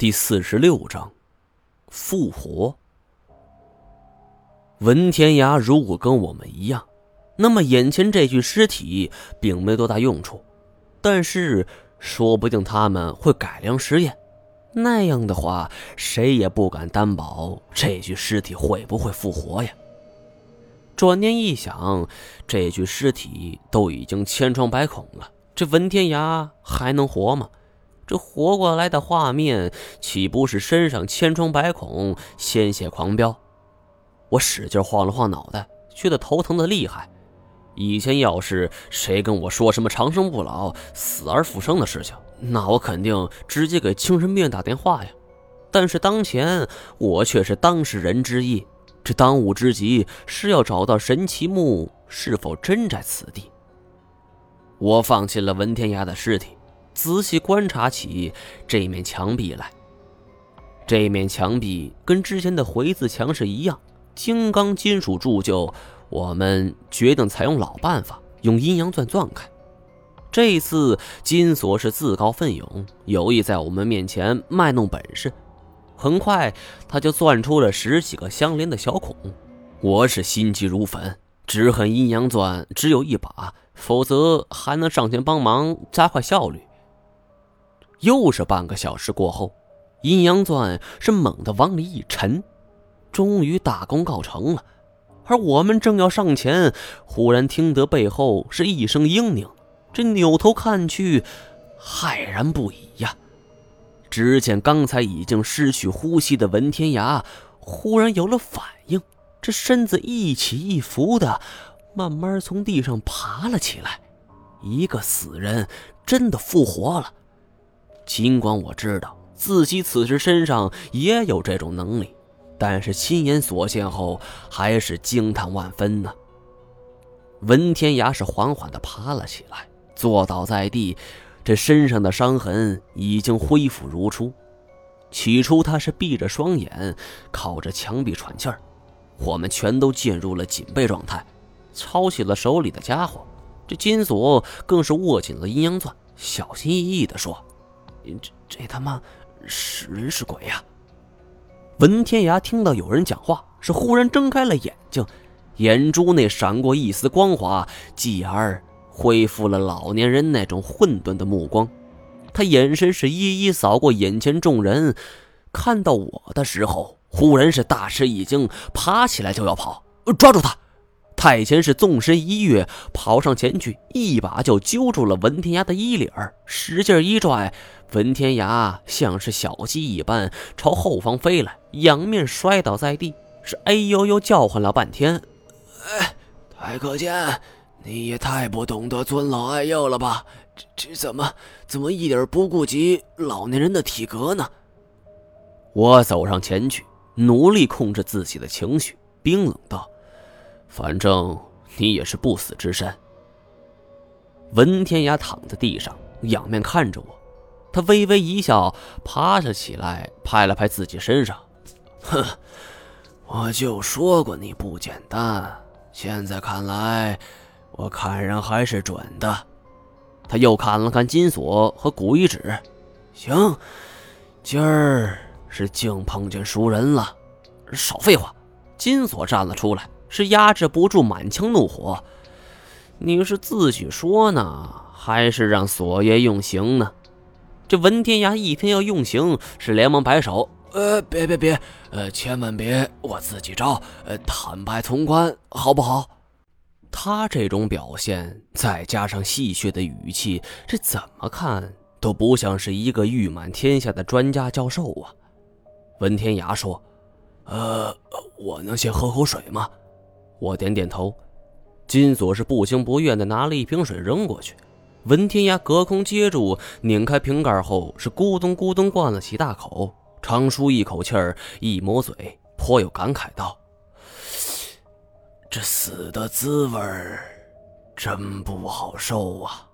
第四十六章，复活。文天涯如果跟我们一样，那么眼前这具尸体并没多大用处，但是说不定他们会改良实验，那样的话，谁也不敢担保这具尸体会不会复活呀。转念一想，这具尸体都已经千疮百孔了，这文天涯还能活吗？这活过来的画面，岂不是身上千疮百孔，鲜血狂飙？我使劲晃了晃脑袋，觉得头疼的厉害。以前要是谁跟我说什么长生不老、死而复生的事情，那我肯定直接给精神病院打电话呀。但是当前我却是当事人之一，这当务之急是要找到神奇木是否真在此地。我放弃了文天涯的尸体。仔细观察起这面墙壁来，这面墙壁跟之前的回字墙是一样，金刚金属铸就。我们决定采用老办法，用阴阳钻钻开。这次金锁是自告奋勇，有意在我们面前卖弄本事。很快，他就钻出了十几个相连的小孔。我是心急如焚，只恨阴阳钻只有一把，否则还能上前帮忙加快效率。又是半个小时过后，阴阳钻是猛地往里一沉，终于大功告成了。而我们正要上前，忽然听得背后是一声嘤咛，这扭头看去，骇然不已呀！只见刚才已经失去呼吸的文天涯，忽然有了反应，这身子一起一伏的，慢慢从地上爬了起来。一个死人真的复活了。尽管我知道自己此时身上也有这种能力，但是亲眼所见后还是惊叹万分呢。文天涯是缓缓地爬了起来，坐倒在地，这身上的伤痕已经恢复如初。起初他是闭着双眼，靠着墙壁喘气儿，我们全都进入了警备状态，抄起了手里的家伙。这金锁更是握紧了阴阳钻，小心翼翼地说。这这他妈是人是鬼呀！文天涯听到有人讲话，是忽然睁开了眼睛，眼珠内闪过一丝光华，继而恢复了老年人那种混沌的目光。他眼神是一一扫过眼前众人，看到我的时候，忽然是大吃一惊，爬起来就要跑，抓住他！太前是纵身一跃，跑上前去，一把就揪住了文天涯的衣领儿使劲一拽。文天涯像是小鸡一般朝后方飞来，仰面摔倒在地，是哎呦呦叫唤了半天。哎，太可见，你也太不懂得尊老爱幼了吧？这这怎么怎么一点不顾及老年人的体格呢？我走上前去，努力控制自己的情绪，冰冷道。反正你也是不死之身。文天涯躺在地上，仰面看着我，他微微一笑，爬了起来，拍了拍自己身上，哼，我就说过你不简单，现在看来，我看人还是准的。他又看了看金锁和古遗址，行，今儿是净碰见熟人了。少废话！金锁站了出来。是压制不住满腔怒火，你是自己说呢，还是让索爷用刑呢？这文天涯一听要用刑，是连忙摆手：“呃，别别别，呃，千万别，我自己招，呃，坦白从宽，好不好？”他这种表现，再加上戏谑的语气，这怎么看都不像是一个誉满天下的专家教授啊！文天涯说：“呃，我能先喝口水吗？”我点点头，金锁是不情不愿的拿了一瓶水扔过去，文天涯隔空接住，拧开瓶盖后是咕咚咕咚灌了几大口，长舒一口气儿，一抹嘴，颇有感慨道：“这死的滋味真不好受啊。”